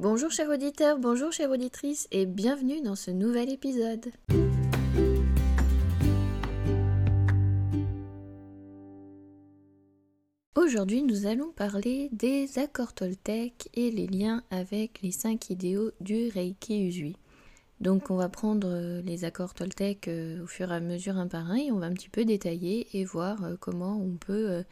Bonjour chers auditeurs, bonjour chères auditrices et bienvenue dans ce nouvel épisode. Aujourd'hui nous allons parler des accords Toltec et les liens avec les cinq idéaux du Reiki Usui. Donc on va prendre euh, les accords Toltec euh, au fur et à mesure un par un et on va un petit peu détailler et voir euh, comment on peut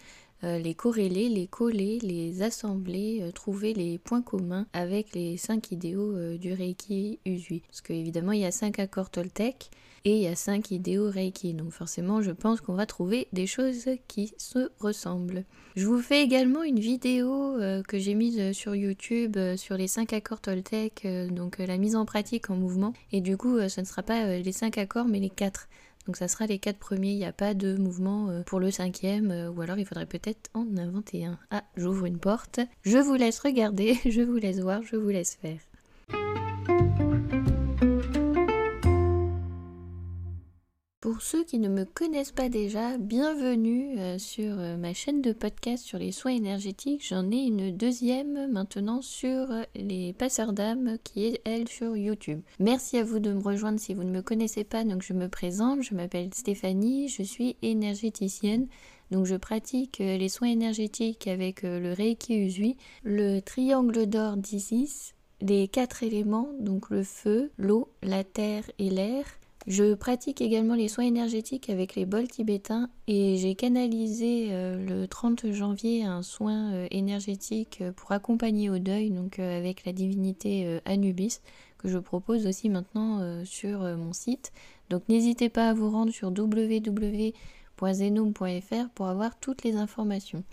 euh, les corréler, les coller, les assembler, euh, trouver les points communs avec les cinq idéaux euh, du Reiki Usui. Parce qu'évidemment, il y a cinq accords Toltec et il y a cinq idéaux Reiki. Donc forcément, je pense qu'on va trouver des choses qui se ressemblent. Je vous fais également une vidéo que j'ai mise sur YouTube sur les cinq accords Toltec, donc la mise en pratique en mouvement. Et du coup, ce ne sera pas les cinq accords, mais les quatre. Donc ça sera les quatre premiers, il n'y a pas de mouvement euh, pour le cinquième, euh, ou alors il faudrait peut-être en inventer un. Ah, j'ouvre une porte, je vous laisse regarder, je vous laisse voir, je vous laisse faire. Pour ceux qui ne me connaissent pas déjà, bienvenue euh, sur euh, ma chaîne de podcast sur les soins énergétiques. J'en ai une deuxième maintenant sur euh, les passeurs d'âme qui est elle sur YouTube. Merci à vous de me rejoindre si vous ne me connaissez pas. Donc je me présente, je m'appelle Stéphanie, je suis énergéticienne. Donc je pratique les soins énergétiques avec le Reiki Usui, le triangle d'or d'Isis, les quatre éléments, donc le feu, l'eau, la terre et l'air je pratique également les soins énergétiques avec les bols tibétains et j'ai canalisé euh, le 30 janvier un soin euh, énergétique euh, pour accompagner au deuil, donc avec la divinité Anubis, que je propose aussi maintenant sur mon site. Donc n'hésitez pas à vous rendre sur www.zenome.fr pour avoir toutes les informations.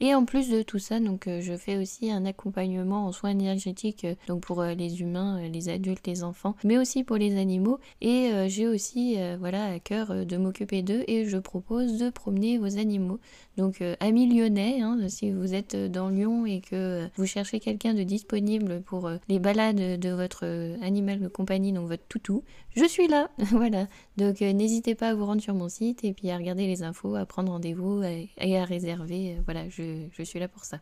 Et en plus de tout ça, donc euh, je fais aussi un accompagnement en soins énergétiques euh, donc pour euh, les humains, les adultes, les enfants, mais aussi pour les animaux. Et j'ai aussi voilà à cœur de m'occuper d'eux et je propose de promener vos animaux. Donc amis lyonnais, hein, si vous êtes dans Lyon et que vous cherchez quelqu'un de disponible pour les balades de votre animal de compagnie, donc votre toutou, je suis là. voilà. Donc n'hésitez pas à vous rendre sur mon site et puis à regarder les infos, à prendre rendez-vous et à réserver. voilà, je, suis là pour ça.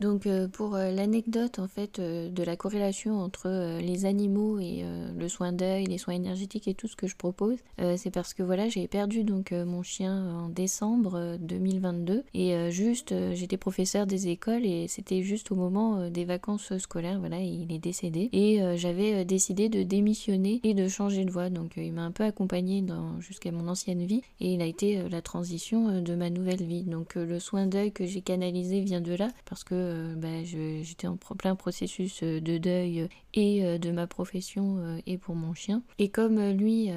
Donc euh, pour euh, l'anecdote en fait euh, de la corrélation entre les animaux et le soin d'œil, les soins énergétiques et tout ce que je propose, c'est parce que voilà j'ai perdu donc mon chien en décembre 2022 et juste j'étais professeur des écoles et c'était juste au moment des vacances scolaires voilà il est décédé. Et j'avais décidé de démissionner et de changer de voie. Donc il m'a un peu accompagné jusqu'à mon ancienne vie et il a été la transition de ma nouvelle vie. Donc le soin d'œil que j'ai canalisé vient de là parce que euh, bah, j'étais en plein processus euh, de deuil euh, et de ma profession et pour mon chien. Et comme lui,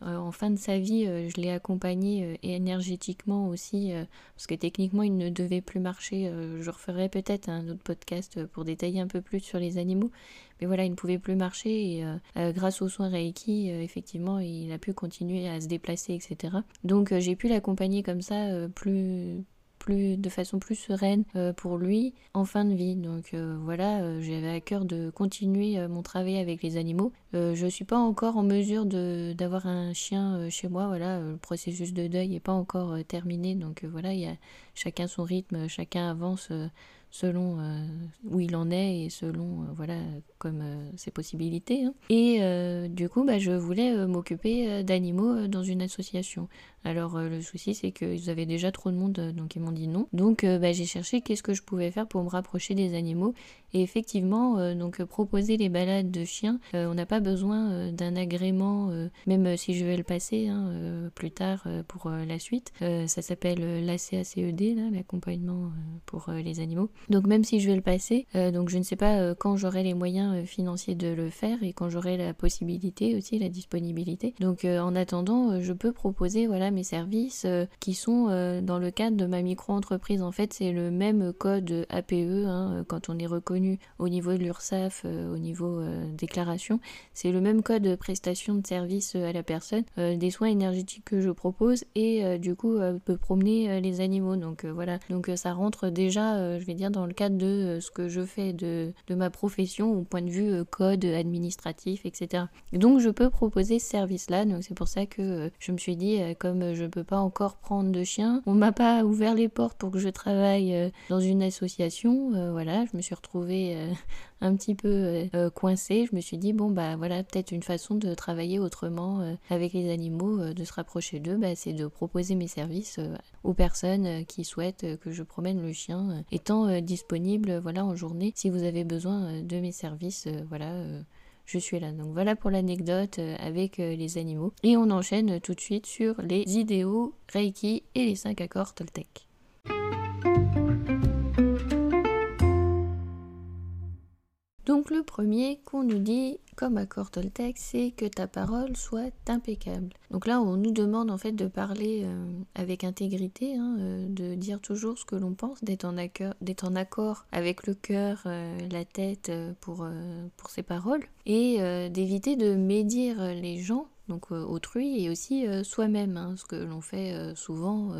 en fin de sa vie, je l'ai accompagné énergétiquement aussi, parce que techniquement il ne devait plus marcher. je referai peut-être un autre podcast pour détailler un peu plus sur les animaux. Mais voilà, il ne pouvait plus marcher et grâce aux soins Reiki, effectivement, il a pu continuer à se déplacer, etc. Donc j'ai pu l'accompagner comme ça plus plus, de façon plus sereine euh, pour lui en fin de vie. Donc euh, voilà, euh, j'avais à cœur de continuer mon travail avec les animaux. je suis pas encore en mesure d'avoir un chien chez moi. Voilà, le processus de deuil n'est pas encore terminé. Donc voilà, il y a chacun son rythme, chacun avance selon où il en est et selon voilà comme ses possibilités. Hein. Et du coup, bah, je voulais m'occuper d'animaux dans une association. Alors euh, le souci c'est qu'ils avaient déjà trop de monde, euh, donc ils m'ont dit non. Donc euh, bah, j'ai cherché qu'est-ce que je pouvais faire pour me rapprocher des animaux. Et effectivement, donc proposer les balades de chiens, on n'a pas besoin d'un agrément, même si je vais le passer hein, plus tard pour la suite. ça s'appelle l'ACACED, l'accompagnement pour les animaux. Donc même si je vais le passer, donc je ne sais pas quand j'aurai les moyens financiers de le faire et quand j'aurai la possibilité aussi, la disponibilité. Donc en attendant, je peux proposer voilà mes services euh, qui sont euh, dans le cadre de ma micro-entreprise. En fait, c'est le même code APE hein, euh, quand on est reconnu au niveau de l'URSSAF, au niveau déclaration. C'est le même code de prestation de service à la personne, des soins énergétiques que je propose et du coup peut promener les animaux. Donc voilà, donc ça rentre déjà, je vais dire, dans le cadre de ce que je fais de, ma profession au point de vue code administratif, etc. donc je peux proposer ce service-là. Donc c'est pour ça que je me suis dit, comme je ne peux pas encore prendre de chien, on m'a pas ouvert les portes pour que je travaille euh, dans une association. Euh, voilà, je me suis retrouvée euh, un petit peu coincée, je me suis dit bon bah voilà peut-être une façon de travailler autrement avec les animaux, de se rapprocher d'eux, bah, c'est de proposer mes services aux personnes qui souhaitent que je promène le chien, étant disponible voilà en journée si vous avez besoin de mes services, voilà je suis là. Donc voilà pour l'anecdote euh, avec euh, les animaux. Et on enchaîne tout de suite sur les idéaux Reiki et les 5 accords Toltec. Donc le premier qu'on nous dit comme accord Toltec, c'est que ta parole soit impeccable. Donc là, on nous demande en fait de parler euh, avec intégrité, hein, euh, de dire toujours ce que l'on pense, d'être en, en, accord avec le cœur, euh, la tête pour, pour ses paroles, et d'éviter de médire les gens donc autrui et aussi soi-même, hein, ce que l'on fait souvent.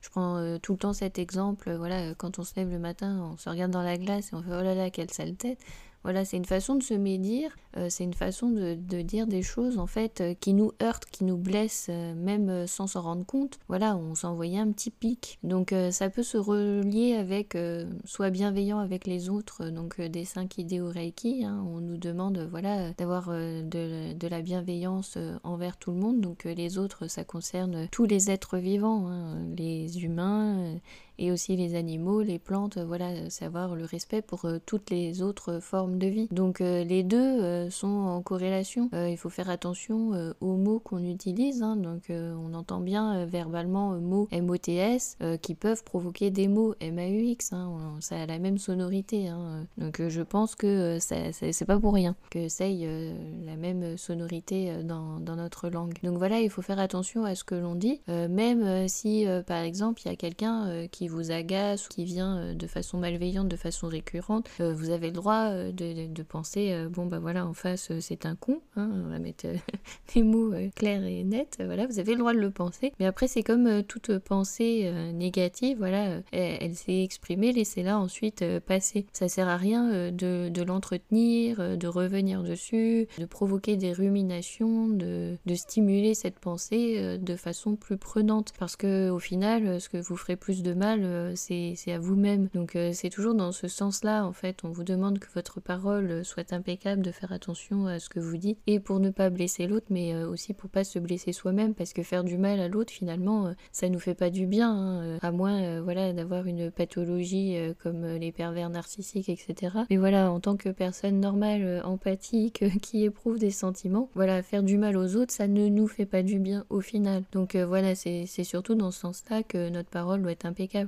je prends tout le temps cet exemple, voilà, quand on se lève le matin, on se regarde dans la glace et on fait oh là là, quelle sale tête. Voilà, c'est une façon de se médire, euh, c'est une façon de, dire des choses en fait euh, qui nous heurtent, qui nous blessent, euh, même sans s'en rendre compte. Voilà, on s'envoyait un petit pic. Donc ça peut se relier avec soit bienveillant avec les autres, donc des cinq idéaux Reiki. Hein. on nous demande voilà d'avoir de, la bienveillance envers tout le monde. Donc les autres, ça concerne tous les êtres vivants, hein. les humains et aussi les animaux, les plantes, voilà, savoir le respect pour euh, toutes les autres formes de vie. Donc euh, les deux euh, sont en corrélation. il faut faire attention aux mots qu'on utilise. Hein. donc on entend bien verbalement mots MOTS qui peuvent provoquer des mots MAUX. Hein. ça a la même sonorité. Hein. donc je pense que c'est pas pour rien que ça ait la même sonorité dans, dans, notre langue. Donc voilà, il faut faire attention à ce que l'on dit, même si par exemple il y a quelqu'un qui vous agace qui vient euh, de façon malveillante, de façon récurrente, euh, vous avez le droit euh, de, penser bon bah voilà en face c'est un con, hein, on va mettre des mots clairs et nets, voilà vous avez le droit de le penser. Mais après c'est comme toute pensée négative, voilà elle, s'est exprimée, laissez-la ensuite passer. Ça sert à rien de, de l'entretenir, de revenir dessus, de provoquer des ruminations, de, de stimuler cette pensée de façon plus prenante parce que au final ce que vous ferez plus de mal euh, c'est à vous-même. Donc euh, c'est toujours dans ce sens-là, en fait, on vous demande que votre parole soit impeccable, de faire attention à ce que vous dites, et pour ne pas blesser l'autre, mais euh, aussi pour pas se blesser soi-même, parce que faire du mal à l'autre, finalement, ça nous fait pas du bien, hein, à moins, voilà, d'avoir une pathologie comme les pervers narcissiques, etc. Mais voilà, en tant que personne normale, empathique, qui éprouve des sentiments, voilà, faire du mal aux autres, ça ne nous fait pas du bien au final. Donc voilà, c'est surtout dans ce sens-là que notre parole doit être impeccable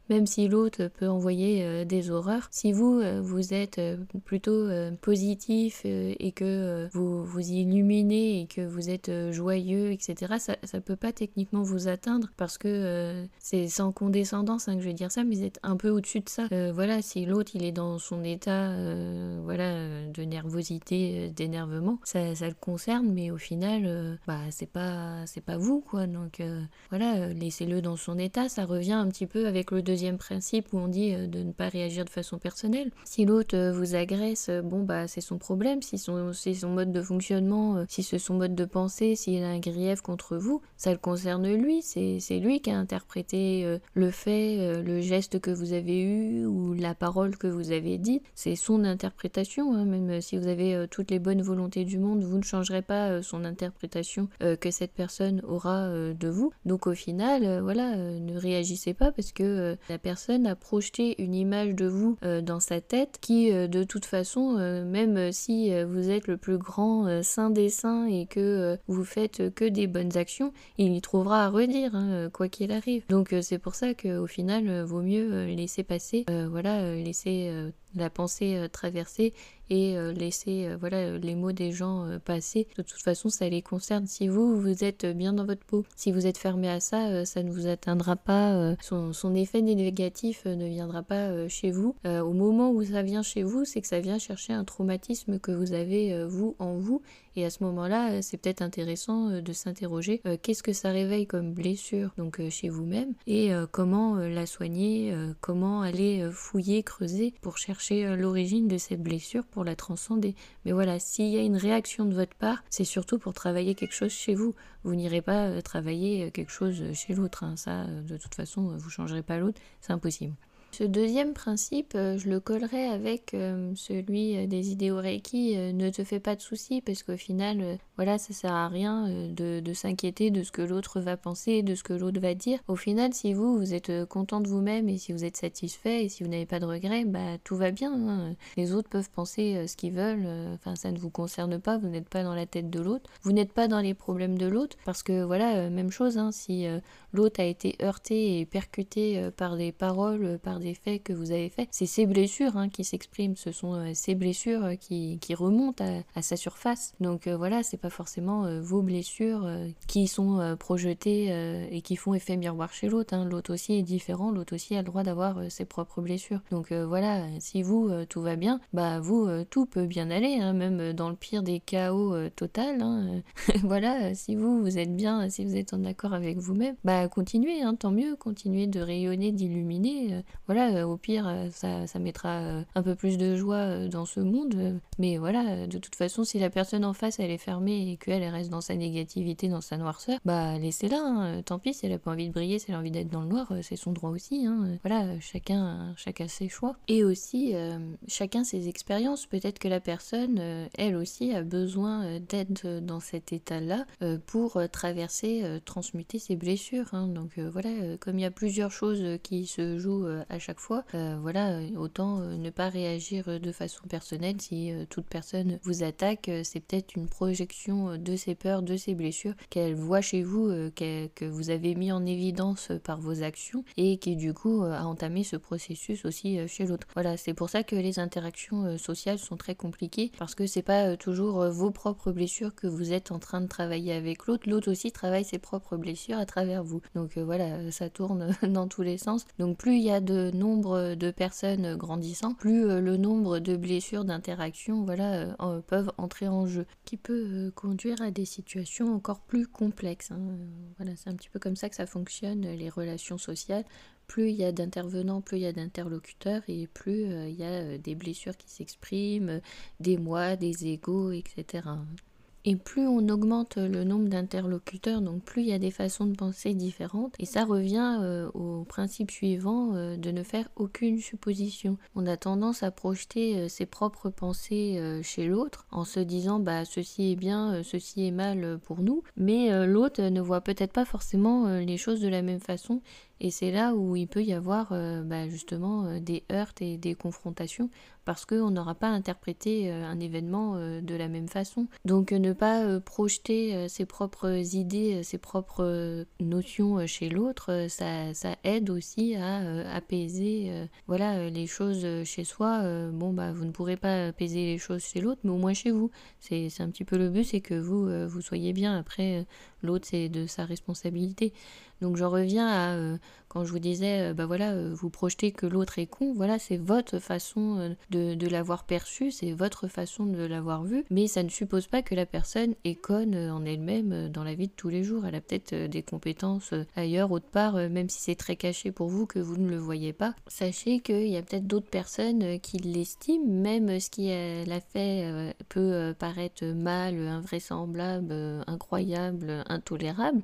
même si l'autre peut envoyer euh, des horreurs. Si vous, euh, vous êtes euh, plutôt positif et que vous vous illuminez et que vous êtes joyeux, etc., ça ne peut pas techniquement vous atteindre parce que c'est sans condescendance hein, que je vais dire ça, mais vous êtes un peu au-dessus de ça. voilà, si l'autre il est dans son état voilà, de nervosité, d'énervement, ça, ça, le concerne, mais au final, bah, c'est pas, c'est pas vous, quoi. Donc voilà, laissez-le dans son état, ça revient un petit peu avec le deuxième principe où on dit euh, de ne pas réagir de façon personnelle. Si l'autre euh, vous agresse, euh, bon bah c'est son problème, si son, son mode de fonctionnement, si c'est son mode de pensée, s'il a un grief contre vous, ça le concerne lui, c'est lui qui a interprété le fait, le geste que vous avez eu ou la parole que vous avez dit, c'est son interprétation, hein. même si vous avez toutes les bonnes volontés du monde, vous ne changerez pas son interprétation que cette personne aura de vous. Donc au final, voilà, ne réagissez pas parce que la personne a projeté une image de vous euh, dans sa tête qui, euh, de toute façon, euh, même si vous êtes le plus grand saint des saints et que vous faites que des bonnes actions, il y trouvera à redire, hein, quoi qu'il arrive. Donc c'est pour ça qu'au final, vaut mieux laisser passer, voilà, laisser la pensée euh, traverser et euh, laisser euh, voilà les mots des gens passer. De toute façon, ça les concerne. Si vous vous êtes bien dans votre peau, si vous êtes fermé à ça, ça ne vous atteindra pas. Son, son, effet négatif ne viendra pas chez vous. au moment où ça vient chez vous, c'est que ça vient chercher un traumatisme que vous avez vous en vous et à ce moment-là, euh, c'est peut-être intéressant euh, de s'interroger euh, qu'est-ce que ça réveille comme blessure donc chez vous-même et comment la soigner, comment aller fouiller, creuser pour chercher l'origine de cette blessure pour la transcender. Mais voilà, s'il y a une réaction de votre part, c'est surtout pour travailler quelque chose chez vous. Vous n'irez pas travailler quelque chose chez l'autre. Hein. Ça, de toute façon, vous changerez pas l'autre, c'est impossible. Ce deuxième principe, euh, je le collerai avec euh, celui euh, des idéaux Reiki. ne te fais pas de soucis parce qu'au final, voilà, ça sert à rien de, s'inquiéter de ce que l'autre va penser, de ce que l'autre va dire. Au final, si vous, vous êtes content de vous-même et si vous êtes satisfait et si vous n'avez pas de regrets, bah tout va bien. Hein. Les autres peuvent penser ce qu'ils veulent. Enfin, ça ne vous concerne pas. Vous n'êtes pas dans la tête de l'autre. Vous n'êtes pas dans les problèmes de l'autre parce que voilà, même chose. Hein, si l'autre a été heurté et percuté par des paroles, par des faits que vous avez faits. C'est ces blessures hein, qui s'expriment, ce sont euh, ces blessures euh, qui, qui remontent à, sa surface. Donc euh, voilà, c'est pas forcément vos blessures qui sont projetées et qui font effet miroir chez l'autre. Hein. L'autre aussi est différent, l'autre aussi a le droit d'avoir ses propres blessures. Donc voilà, si vous, tout va bien, bah vous, tout peut bien aller, hein, même dans le pire des chaos total. voilà, si vous, vous êtes bien, si vous êtes en accord avec vous-même, bah continuez, tant mieux, continuez de rayonner, d'illuminer. Voilà, euh, au pire, euh, ça, mettra euh, un peu plus de joie dans ce monde. Mais voilà, de toute façon, si la personne en face, elle est fermée et qu'elle reste dans sa négativité, dans sa noirceur, bah laissez-la. Hein. Tant pis, si elle a pas envie de briller, si elle a envie d'être dans le noir, c'est son droit aussi. Hein. Voilà, chacun, chacun ses choix. Et aussi, chacun ses expériences. Peut-être que la personne, elle aussi, a besoin d'aide dans cet état-là pour traverser, transmuter ses blessures. Hein. Donc voilà, comme il y a plusieurs choses qui se jouent à chaque fois, euh, voilà, autant euh, ne pas réagir de façon personnelle. Si euh, toute personne vous attaque, c'est peut-être une projection de ses peurs, de ses blessures qu'elle voit chez vous, que vous avez mis en évidence par vos actions et qui du coup a entamé ce processus aussi chez l'autre. Voilà, c'est pour ça que les interactions sociales sont très compliquées parce que c'est pas toujours vos propres blessures que vous êtes en train de travailler avec l'autre. L'autre aussi travaille ses propres blessures à travers vous. Donc voilà, ça tourne dans tous les sens. Donc plus il y a de nombre de personnes grandissant, plus euh, le nombre de blessures d'interaction voilà, euh, peuvent entrer en jeu, qui peut euh, conduire à des situations encore plus complexes. Hein. Voilà, c'est un petit peu comme ça que ça fonctionne, les relations sociales plus il y a d'intervenants, plus il y a d'interlocuteurs et plus il y a des blessures qui s'expriment, des moi, des égaux, etc. Et plus on augmente le nombre d'interlocuteurs, donc plus il y a des façons de penser différentes. Et ça revient euh, au principe suivant euh, de ne faire aucune supposition. On a tendance à projeter euh, ses propres pensées chez l'autre en se disant bah ceci est bien, ceci est mal pour nous. Mais l'autre ne voit peut-être pas forcément les choses de la même façon et c'est là où il peut y avoir euh, bah, justement euh, des heurts et des confrontations parce qu'on n'aura pas interprété euh, un événement de la même façon. Donc ne pas projeter ses propres idées, ses propres notions chez l'autre, ça, ça, aide aussi à apaiser voilà, les choses chez soi. bon, bah, vous ne pourrez pas apaiser les choses chez l'autre, mais au moins chez vous. C'est un petit peu le but, c'est que vous, vous soyez bien. Après, l'autre, c'est de sa responsabilité. Donc j'en reviens à euh, quand je vous disais, euh, bah voilà, euh, vous projetez que l'autre est con, voilà, c'est votre façon de, l'avoir perçu, c'est votre façon de l'avoir vu, mais ça ne suppose pas que la personne est conne en elle-même dans la vie de tous les jours. Elle a peut-être des compétences ailleurs, autre part, même si c'est très caché pour vous que vous ne le voyez pas. Sachez qu'il y a peut-être d'autres personnes qui l'estiment, même ce qu'elle a fait peut paraître mal, invraisemblable, incroyable, intolérable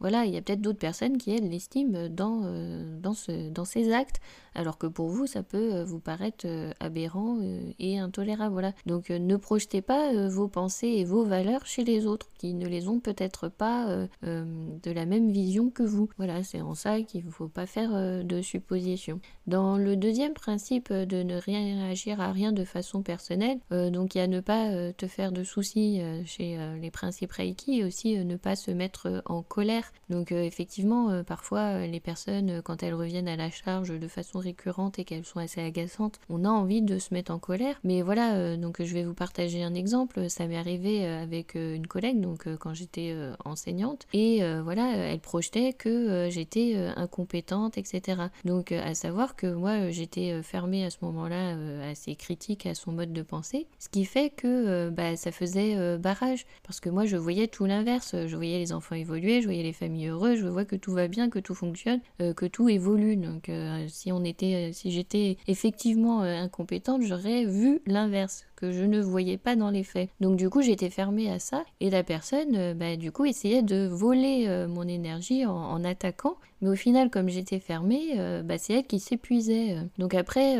voilà, il y a peut-être d'autres personnes qui, elles, l'estiment dans, euh, dans, ce, dans ces actes alors que pour vous, ça peut euh, vous paraître euh, aberrant euh, et intolérable. Voilà. Donc ne projetez pas vos pensées et vos valeurs chez les autres qui ne les ont peut-être pas de la même vision que vous. Voilà, c'est en ça qu'il ne faut pas faire de suppositions. Dans le deuxième principe de ne rien réagir à rien de façon personnelle, donc il y a ne pas te faire de soucis chez les principes Reiki et aussi ne pas se mettre en colère. Donc effectivement, parfois les personnes, quand elles reviennent à la charge de façon récurrentes et qu'elles sont assez agaçantes, on a envie de se mettre en colère. Mais voilà, euh, donc je vais vous partager un exemple. Ça m'est arrivé euh, avec euh, une collègue, donc quand j'étais enseignante, et voilà, elle projetait que j'étais incompétente, etc. Donc à savoir que moi j'étais fermée à ce moment-là assez critique à son mode de pensée, ce qui fait que bah, ça faisait barrage, parce que moi je voyais tout l'inverse. Je voyais les enfants évoluer, je voyais les familles heureuses, je vois que tout va bien, que tout fonctionne, que tout évolue. Donc si on est euh, si j'étais effectivement euh, incompétente, j'aurais vu l'inverse que je ne voyais pas dans les faits. Donc du coup, j'étais fermée à ça et la personne, euh, bah, du coup, essayait de voler mon énergie en, attaquant Mais au final, comme j'étais fermée, bah, c'est elle qui s'épuisait. Donc après,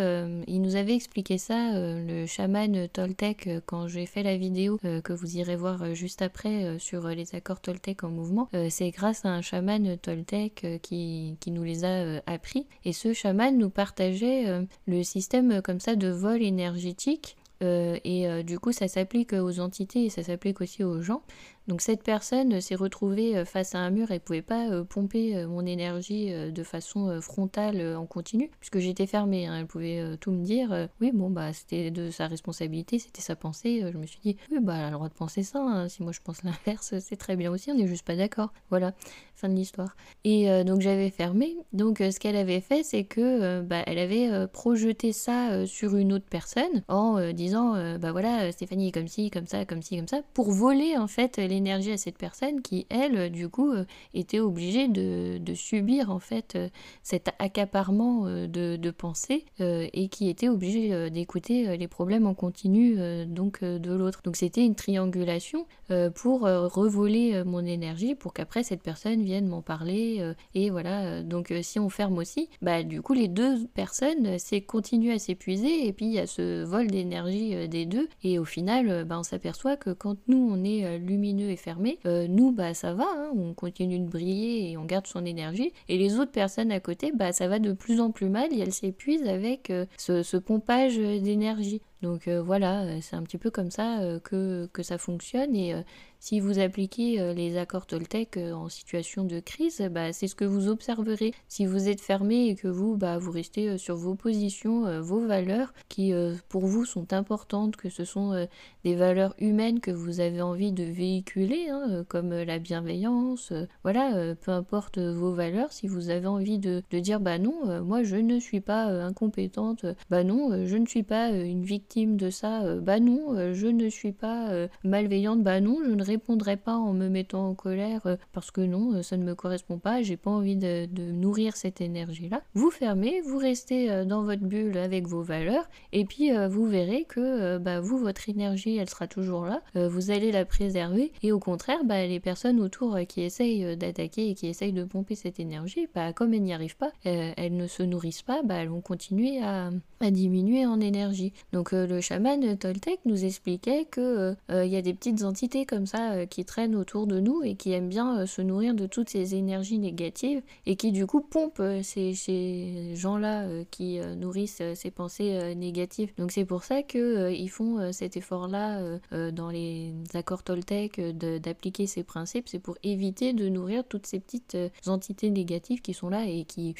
il nous avait expliqué ça, le chaman Toltec, quand j'ai fait la vidéo que vous irez voir juste après sur les accords Toltec en mouvement. c'est grâce à un chaman Toltec qui, nous les a appris. Et ce chaman nous partageait le système comme ça de vol énergétique euh, et euh, du coup, ça s'applique aux entités et ça s'applique aussi aux gens. Donc cette personne s'est retrouvée euh, face à un mur, elle pouvait pas euh, pomper euh, mon énergie de façon frontale en continu, puisque j'étais fermée, hein. elle pouvait tout me dire, oui bon bah c'était de sa responsabilité, c'était sa pensée, je me suis dit, oui bah elle a le droit de penser ça, hein. si moi je pense l'inverse, c'est très bien aussi, on n'est juste pas d'accord, voilà, fin de l'histoire. Et donc j'avais fermé, donc ce qu'elle avait fait, c'est que bah, elle avait projeté ça sur une autre personne en disant, bah voilà, Stéphanie est comme ci, comme ça, comme ci, comme ça, pour voler en fait les énergie à cette personne qui, elle, euh, du coup, euh, était obligée de, subir en fait euh, cet accaparement de, de pensée et qui était obligée d'écouter les problèmes en continu donc de l'autre. Donc c'était une triangulation pour revoler mon énergie pour qu'après cette personne vienne m'en parler et voilà. Donc si on ferme aussi, bah du coup les deux personnes c'est continuent à s'épuiser et puis il y a ce vol d'énergie des deux et au final bah, on s'aperçoit que quand nous on est lumineux est fermé, euh, nous, bah ça va, hein, on continue de briller et on garde son énergie. Et les autres personnes à côté, bah ça va de plus en plus mal et elles s'épuisent avec euh, ce, pompage d'énergie. Donc euh, voilà, c'est un petit peu comme ça que, que ça fonctionne et si vous appliquez euh, les accords Toltec euh, en situation de crise, bah, c'est ce que vous observerez. Si vous êtes fermé et que vous, bah, vous restez euh, sur vos positions, vos valeurs qui pour vous sont importantes, que ce sont des valeurs humaines que vous avez envie de véhiculer, hein, comme la bienveillance, voilà, peu importe vos valeurs, si vous avez envie de, de dire bah non, moi je ne suis pas incompétente, bah non, je ne suis pas une victime de ça, bah non, je ne suis pas malveillante, bah non, je ne répondrai pas en me mettant en colère euh, parce que non, euh, ça ne me correspond pas, j'ai pas envie de, nourrir cette énergie-là. Vous fermez, vous restez euh, dans votre bulle avec vos valeurs et puis vous verrez que bah, vous, votre énergie, elle sera toujours là, vous allez la préserver et au contraire, bah, les personnes autour qui essayent d'attaquer et qui essayent de pomper cette énergie, bah, comme elles n'y arrivent pas, elles ne se nourrissent pas, bah, elles vont continuer à, à diminuer en énergie. Donc le chaman Toltec nous expliquait que il y a des petites entités comme ça euh, qui traînent autour de nous et qui aiment bien euh, se nourrir de toutes ces énergies négatives et qui du coup pompent euh, ces, ces gens-là qui nourrissent ces pensées négatives. Donc c'est pour ça qu'ils font cet effort-là dans les accords Toltec d'appliquer ces principes, c'est pour éviter de nourrir toutes ces petites entités négatives qui sont là et qui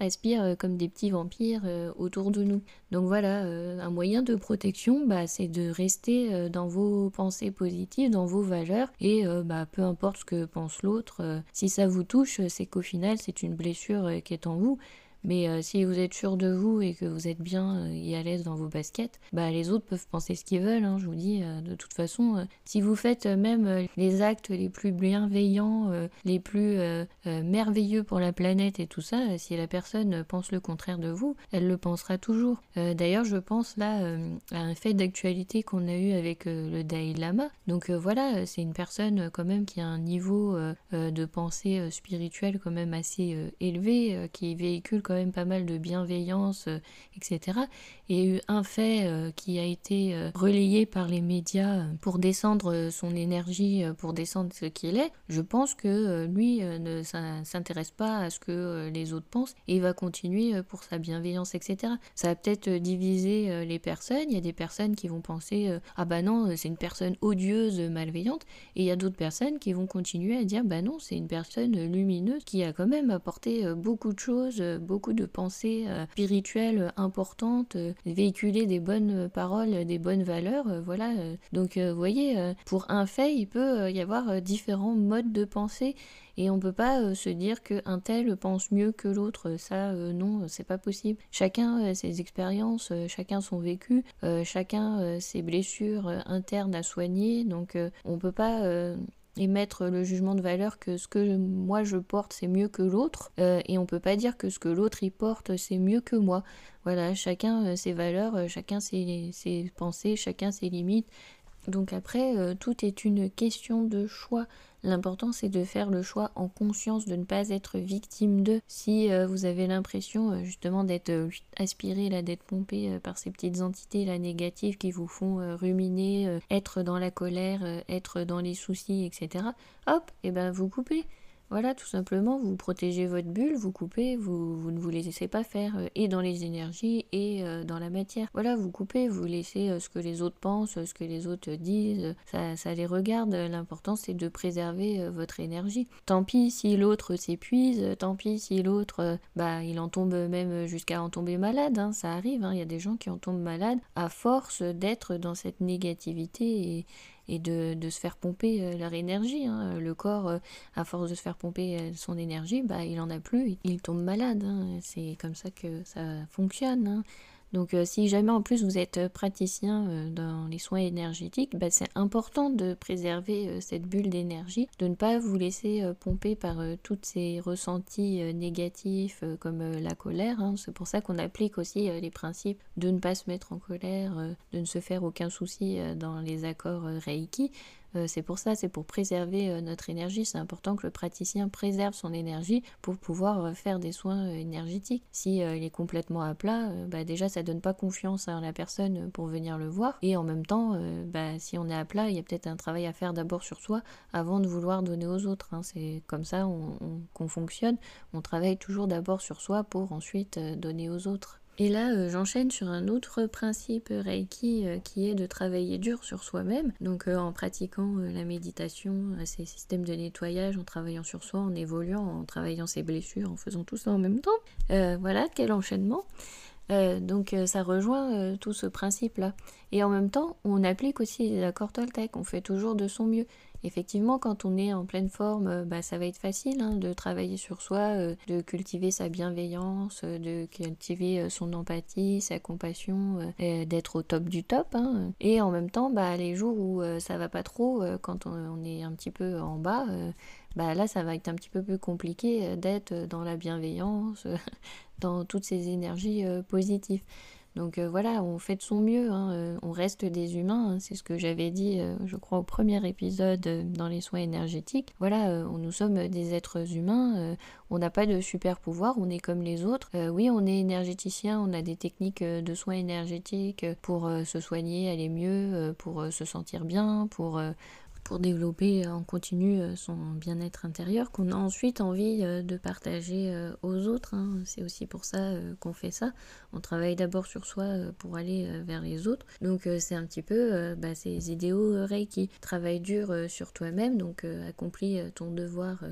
aspirent euh, comme des petits vampires euh, autour de nous. Donc voilà, euh, un moyen de protection, bah, c'est de rester dans vos pensées positives, dans vos valeurs, et bah, peu importe ce que pense l'autre, si ça vous touche, c'est qu'au final, c'est une blessure qui est en vous. Mais euh, si vous êtes sûr de vous et que vous êtes bien euh, et à l'aise dans vos baskets, bah les autres peuvent penser ce qu'ils veulent. Hein, je vous dis, euh, de toute façon, si vous faites même les actes les plus bienveillants, les plus merveilleux pour la planète et tout ça, si la personne pense le contraire de vous, elle le pensera toujours. D'ailleurs, je pense là à un fait d'actualité qu'on a eu avec le Dalai Lama. Donc voilà, c'est une personne quand même qui a un niveau de pensée spirituelle quand même assez élevé, qui véhicule quand même pas mal de bienveillance, euh, etc. Et eu un fait euh, qui a été euh, relayé par les médias pour descendre son énergie, pour descendre ce qu'il est, je pense que lui ne s'intéresse pas à ce que les autres pensent et va continuer pour sa bienveillance, etc. Ça va peut-être diviser les personnes. Il y a des personnes qui vont penser ah bah non, c'est une personne odieuse, malveillante, et il y a d'autres personnes qui vont continuer à dire bah non, c'est une personne lumineuse qui a quand même apporté beaucoup de choses, beaucoup de pensées euh, spirituelles importantes, euh, véhiculer des bonnes paroles, des bonnes valeurs, euh, voilà. Donc vous voyez, pour un fait, il peut y avoir différents modes de pensée et on peut pas se dire qu'un tel pense mieux que l'autre. Ça, non, c'est pas possible. Chacun ses expériences, chacun son vécu, chacun ses blessures internes à soigner. Donc on peut pas et mettre le jugement de valeur que ce que moi je porte c'est mieux que l'autre. Euh, et on peut pas dire que ce que l'autre y porte c'est mieux que moi. Voilà chacun euh, ses valeurs euh, chacun ses, ses, pensées chacun ses limites Donc après, tout est une question de choix. L'important c'est de faire le choix en conscience, de ne pas être victime de. Si euh, vous avez l'impression euh, justement d'être euh, aspiré, d'être pompé par ces petites entités là négatives qui vous font ruminer, être dans la colère, être dans les soucis, etc. Hop, et eh ben vous coupez. Voilà, tout simplement, vous protégez votre bulle, vous coupez, vous, ne vous laissez pas faire, euh, et dans les énergies et euh, dans la matière. Voilà, vous coupez, vous laissez euh, ce que les autres pensent, ce que les autres disent, ça, ça les regarde. L'important, c'est de préserver votre énergie. Tant pis si l'autre s'épuise, tant pis si l'autre, bah, il en tombe même jusqu'à en tomber malade, hein, ça arrive, hein. il y a des gens qui en tombent malades à force d'être dans cette négativité et de, se faire pomper euh, leur énergie. Hein. Le corps, euh, à force de se faire pomper euh, son énergie, bah, il en a plus, il tombe malade. Hein. C'est comme ça que ça fonctionne. Hein. Donc euh, si jamais en plus vous êtes euh, praticien euh, dans les soins énergétiques, bah, c'est important de préserver cette bulle d'énergie, de ne pas vous laisser pomper par tous ces ressentis négatifs comme la colère. Hein. C'est pour ça qu'on applique aussi les principes de ne pas se mettre en colère, de ne se faire aucun souci dans les accords Reiki. Euh, c'est pour ça, c'est pour préserver euh, notre énergie. C'est important que le praticien préserve son énergie pour pouvoir euh, faire des soins énergétiques. Si il est complètement à plat, bah, déjà ça donne pas confiance à la personne pour venir le voir. Et en même temps, bah, si on est à plat, il y a peut-être un travail à faire d'abord sur soi avant de vouloir donner aux autres. Hein. C'est comme ça qu'on fonctionne. On travaille toujours d'abord sur soi pour ensuite donner aux autres. Et là, euh, j'enchaîne sur un autre principe Reiki euh, qui est de travailler dur sur soi-même. Donc euh, en pratiquant la méditation, ces systèmes de nettoyage, en travaillant sur soi, en évoluant, en travaillant ses blessures, en faisant tout ça en même temps. voilà, quel enchaînement. donc ça rejoint tout ce principe-là. Et en même temps, on applique aussi les accords Toltec, on fait toujours de son mieux. Effectivement, quand on est en pleine forme, euh, bah, ça va être facile hein, de travailler sur soi, euh, de cultiver sa bienveillance, euh, de cultiver son empathie, sa compassion, d'être au top du top. Hein. Et en même temps, bah, les jours où ça va pas trop, quand on, est un petit peu en bas, bah, là, ça va être un petit peu plus compliqué d'être dans la bienveillance, dans toutes ces énergies positives. Donc euh, voilà, on fait de son mieux, hein, euh, on reste des humains, hein, c'est ce que j'avais dit, euh, je crois, au premier épisode dans les soins énergétiques. Voilà, nous sommes des êtres humains, on n'a pas de super pouvoir, on est comme les autres. oui, on est énergéticien, on a des techniques de soins énergétiques pour se soigner, aller mieux, pour se sentir bien, pour pour développer en continu euh, son bien-être intérieur qu'on a ensuite envie euh, de partager euh, aux autres. Hein. C'est aussi pour ça qu'on fait ça. On travaille d'abord sur soi pour aller vers les autres. Donc c'est un petit peu bah, ces idéaux Reiki. Travaille dur sur toi-même, donc accomplis ton devoir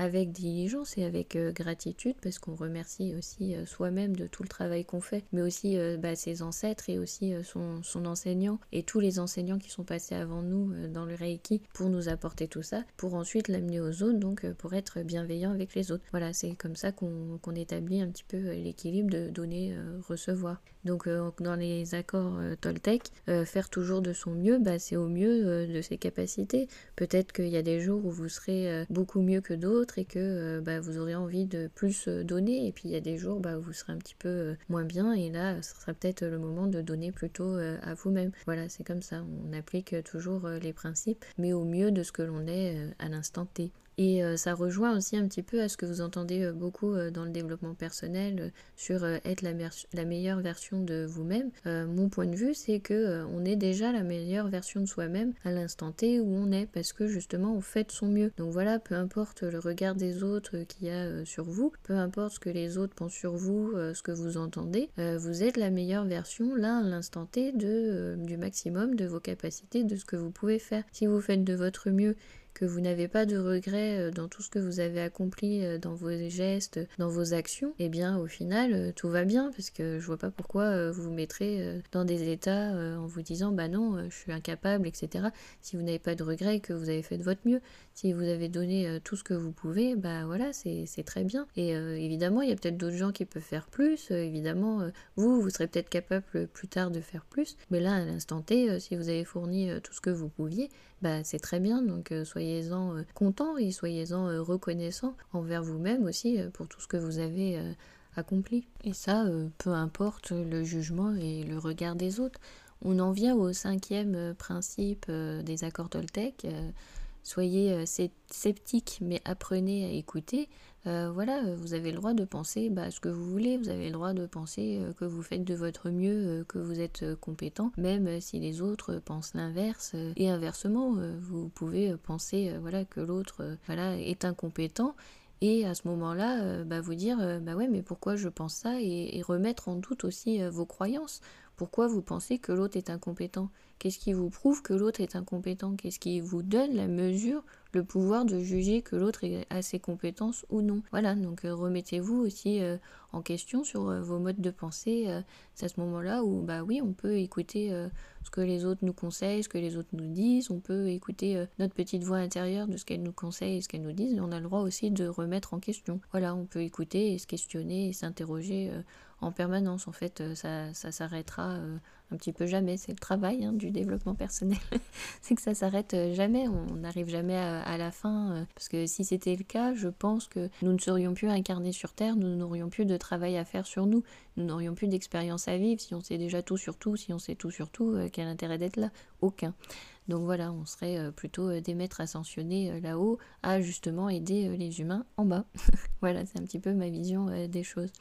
avec diligence et avec euh, gratitude parce qu'on remercie aussi euh, soi-même de tout le travail qu'on fait, mais aussi euh, bah, ses ancêtres et aussi son, enseignant et tous les enseignants qui sont passés avant nous dans le Reiki pour nous apporter tout ça, pour ensuite l'amener aux zones, donc pour être bienveillant avec les autres. Voilà, c'est comme ça qu'on établit un petit peu l'équilibre de donner-recevoir. Donc dans les accords Toltec, faire toujours de son mieux, bah, c'est au mieux de ses capacités. Peut-être qu'il y a des jours où vous serez beaucoup mieux que d'autres, et que euh, bah, vous aurez envie de plus euh, donner et puis il y a des jours bah, où vous serez un petit peu euh, moins bien et là ce sera peut-être le moment de donner plutôt à vous-même. Voilà, c'est comme ça, on applique toujours les principes mais au mieux de ce que l'on est à l'instant T. Et euh, ça rejoint aussi un petit peu à ce que vous entendez euh, beaucoup euh, dans le développement personnel sur être la, meilleure version de vous-même. mon point de vue, c'est que on est déjà la meilleure version de soi-même à l'instant T où on est, parce que justement on fait de son mieux. Donc voilà, peu importe le regard des autres qu'il y a sur vous, peu importe ce que les autres pensent sur vous, ce que vous entendez, vous êtes la meilleure version là à l'instant T du maximum de vos capacités, de ce que vous pouvez faire. Si vous faites de votre mieux que vous n'avez pas de regrets euh, dans tout ce que vous avez accompli, euh, dans vos gestes, dans vos actions, eh bien au final euh, tout va bien parce que je vois pas pourquoi vous vous mettrez dans des états en vous disant bah non je suis incapable etc. Si vous n'avez pas de regrets et que vous avez fait de votre mieux, si vous avez donné tout ce que vous pouvez, bah voilà c'est très bien. Et évidemment il y a peut-être d'autres gens qui peuvent faire plus, évidemment vous vous serez peut-être capable plus tard de faire plus, mais là à l'instant T si vous avez fourni tout ce que vous pouviez, bah c'est très bien donc soyez-en euh, content et soyez-en euh, reconnaissant envers vous-même aussi euh, pour tout ce que vous avez accompli. Et ça, peu importe le jugement et le regard des autres. On en vient au cinquième principe des accords Toltec. soyez sceptiques, mais apprenez à écouter. Euh, voilà, euh, vous avez le droit de penser bah, ce que vous voulez, vous avez le droit de penser euh, que vous faites de votre mieux, que vous êtes compétent, même si les autres pensent l'inverse. et inversement, vous pouvez penser voilà, que l'autre voilà, est incompétent. Et à ce moment-là, bah, vous dire, bah ouais, mais pourquoi je pense ça et remettre en doute aussi vos croyances? Pourquoi vous pensez que l'autre est incompétent? Qu'est-ce qui vous prouve que l'autre est incompétent? Qu'est-ce qui vous donne la mesure, le pouvoir de juger que l'autre a ses compétences ou non? Voilà, donc euh, remettez-vous aussi euh, en question sur euh, vos modes de pensée. c'est à ce moment-là où, bah oui, on peut écouter ce que les autres nous conseillent, ce que les autres nous disent, on peut écouter notre petite voix intérieure de ce qu'elles nous conseillent et ce qu'elles nous disent, et on a le droit aussi de remettre en question. Voilà, on peut écouter et se questionner et s'interroger en permanence. En fait, ça, ça s'arrêtera un petit peu jamais. C'est le travail hein, du développement personnel. c'est que ça s'arrête euh, jamais. On n'arrive jamais à, la fin. Euh, parce que si c'était le cas, je pense que nous ne serions plus incarnés sur Terre, nous n'aurions plus de travail à faire sur nous, nous n'aurions plus d'expérience à vivre. Si on sait déjà tout sur tout, si on sait tout sur tout, euh, quel intérêt d'être là? Aucun. Donc voilà, on serait plutôt des maîtres ascensionnés là-haut à justement aider les humains en bas. voilà, c'est un petit peu ma vision des choses.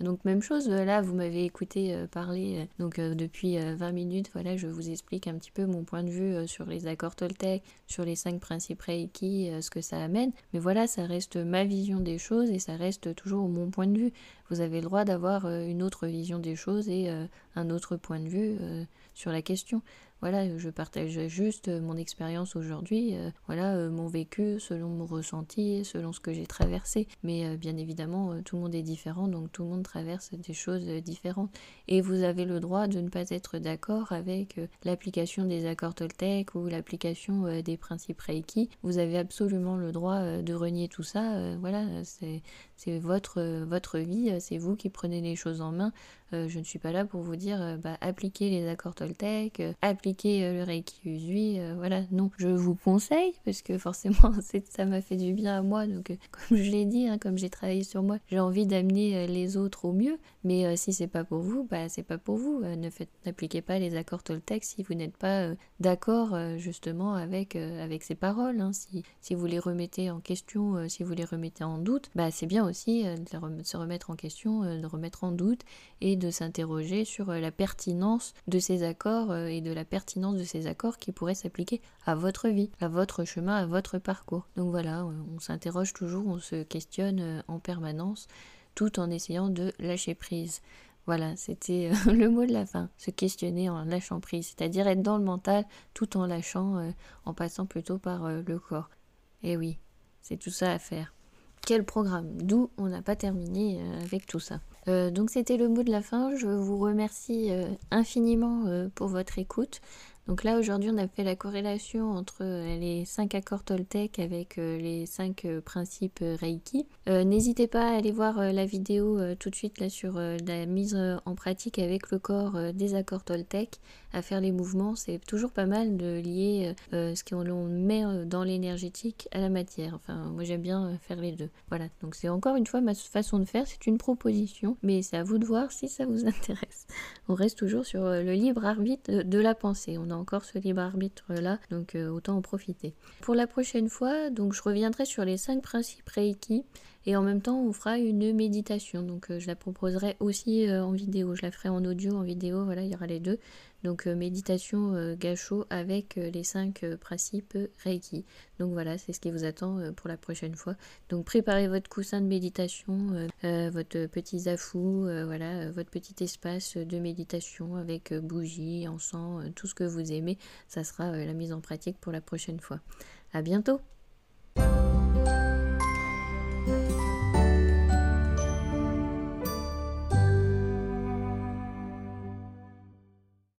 Donc même chose, euh, là vous m'avez écouté euh, parler euh, donc depuis 20 minutes, voilà, je vous explique un petit peu mon point de vue sur les accords Toltec, sur les cinq principes Reiki, ce que ça amène. Mais voilà, ça reste ma vision des choses et ça reste toujours mon point de vue. Vous avez le droit d'avoir une autre vision des choses et un autre point de vue sur la question. Voilà, je partage juste mon expérience aujourd'hui, euh, voilà, euh, mon vécu selon mon ressenti, selon ce que j'ai traversé. Mais euh, bien évidemment, tout le monde est différent, donc tout le monde traverse des choses différentes. Et vous avez le droit de ne pas être d'accord avec l'application des accords Toltec ou l'application des principes Reiki. Vous avez absolument le droit de renier tout ça. voilà, c'est votre, votre vie, c'est vous qui prenez les choses en main. je ne suis pas là pour vous dire, bah, appliquez les accords Toltec, appliquez euh, le Reiki Usui, euh, voilà, non, je vous conseille parce que forcément ça m'a fait du bien à moi, donc euh, comme je l'ai dit, hein, comme j'ai travaillé sur moi, j'ai envie d'amener les autres au mieux, mais si c'est pas pour vous, bah c'est pas pour vous, ne n'appliquez pas les accords Toltec si vous n'êtes pas d'accord justement avec, avec ces paroles, hein. si, si vous les remettez en question, si vous les remettez en doute, bah c'est bien aussi de se remettre en question, de remettre en doute et de s'interroger sur la pertinence de ces accords et de la pertinence de ces accords qui pourraient s'appliquer à votre vie, à votre chemin, à votre parcours. Donc voilà, on s'interroge toujours, on se questionne euh, en permanence, tout en essayant de lâcher prise. Voilà, c'était euh, le mot de la fin, se questionner en lâchant prise, c'est-à-dire être dans le mental tout en lâchant, euh, en passant plutôt par le corps. Et oui, c'est tout ça à faire. Quel programme D'où on n'a pas terminé avec tout ça. Euh, donc c'était le mot de la fin. Je vous remercie euh, infiniment euh, pour votre écoute. Donc là aujourd'hui on a fait la corrélation entre les 5 accords Toltec avec les 5 principes Reiki. N'hésitez pas à aller voir la vidéo tout de suite sur la mise en pratique avec le corps des accords Toltec, à faire les mouvements. C'est toujours pas mal de lier ce qu'on met dans l'énergétique à la matière. Enfin moi j'aime bien faire les deux. Voilà, donc c'est encore une fois ma façon de faire, c'est une proposition mais c'est à vous de voir si ça vous intéresse. On reste toujours sur euh, le libre arbitre de la pensée. On a encore ce libre arbitre là, donc euh, autant en profiter. Pour la prochaine fois, donc je reviendrai sur les cinq principes Reiki et en même temps on fera une méditation. Donc euh, je la proposerai aussi en vidéo. Je la ferai en audio, en vidéo. Voilà, il y aura les deux. Donc euh, méditation euh, gâchot avec euh, les cinq principes Reiki. Donc voilà, c'est ce qui vous attend pour la prochaine fois. Donc préparez votre coussin de méditation, votre petit zafou, voilà, votre petit espace de méditation avec bougie, encens, tout ce que vous aimez. Ça sera la mise en pratique pour la prochaine fois. À bientôt.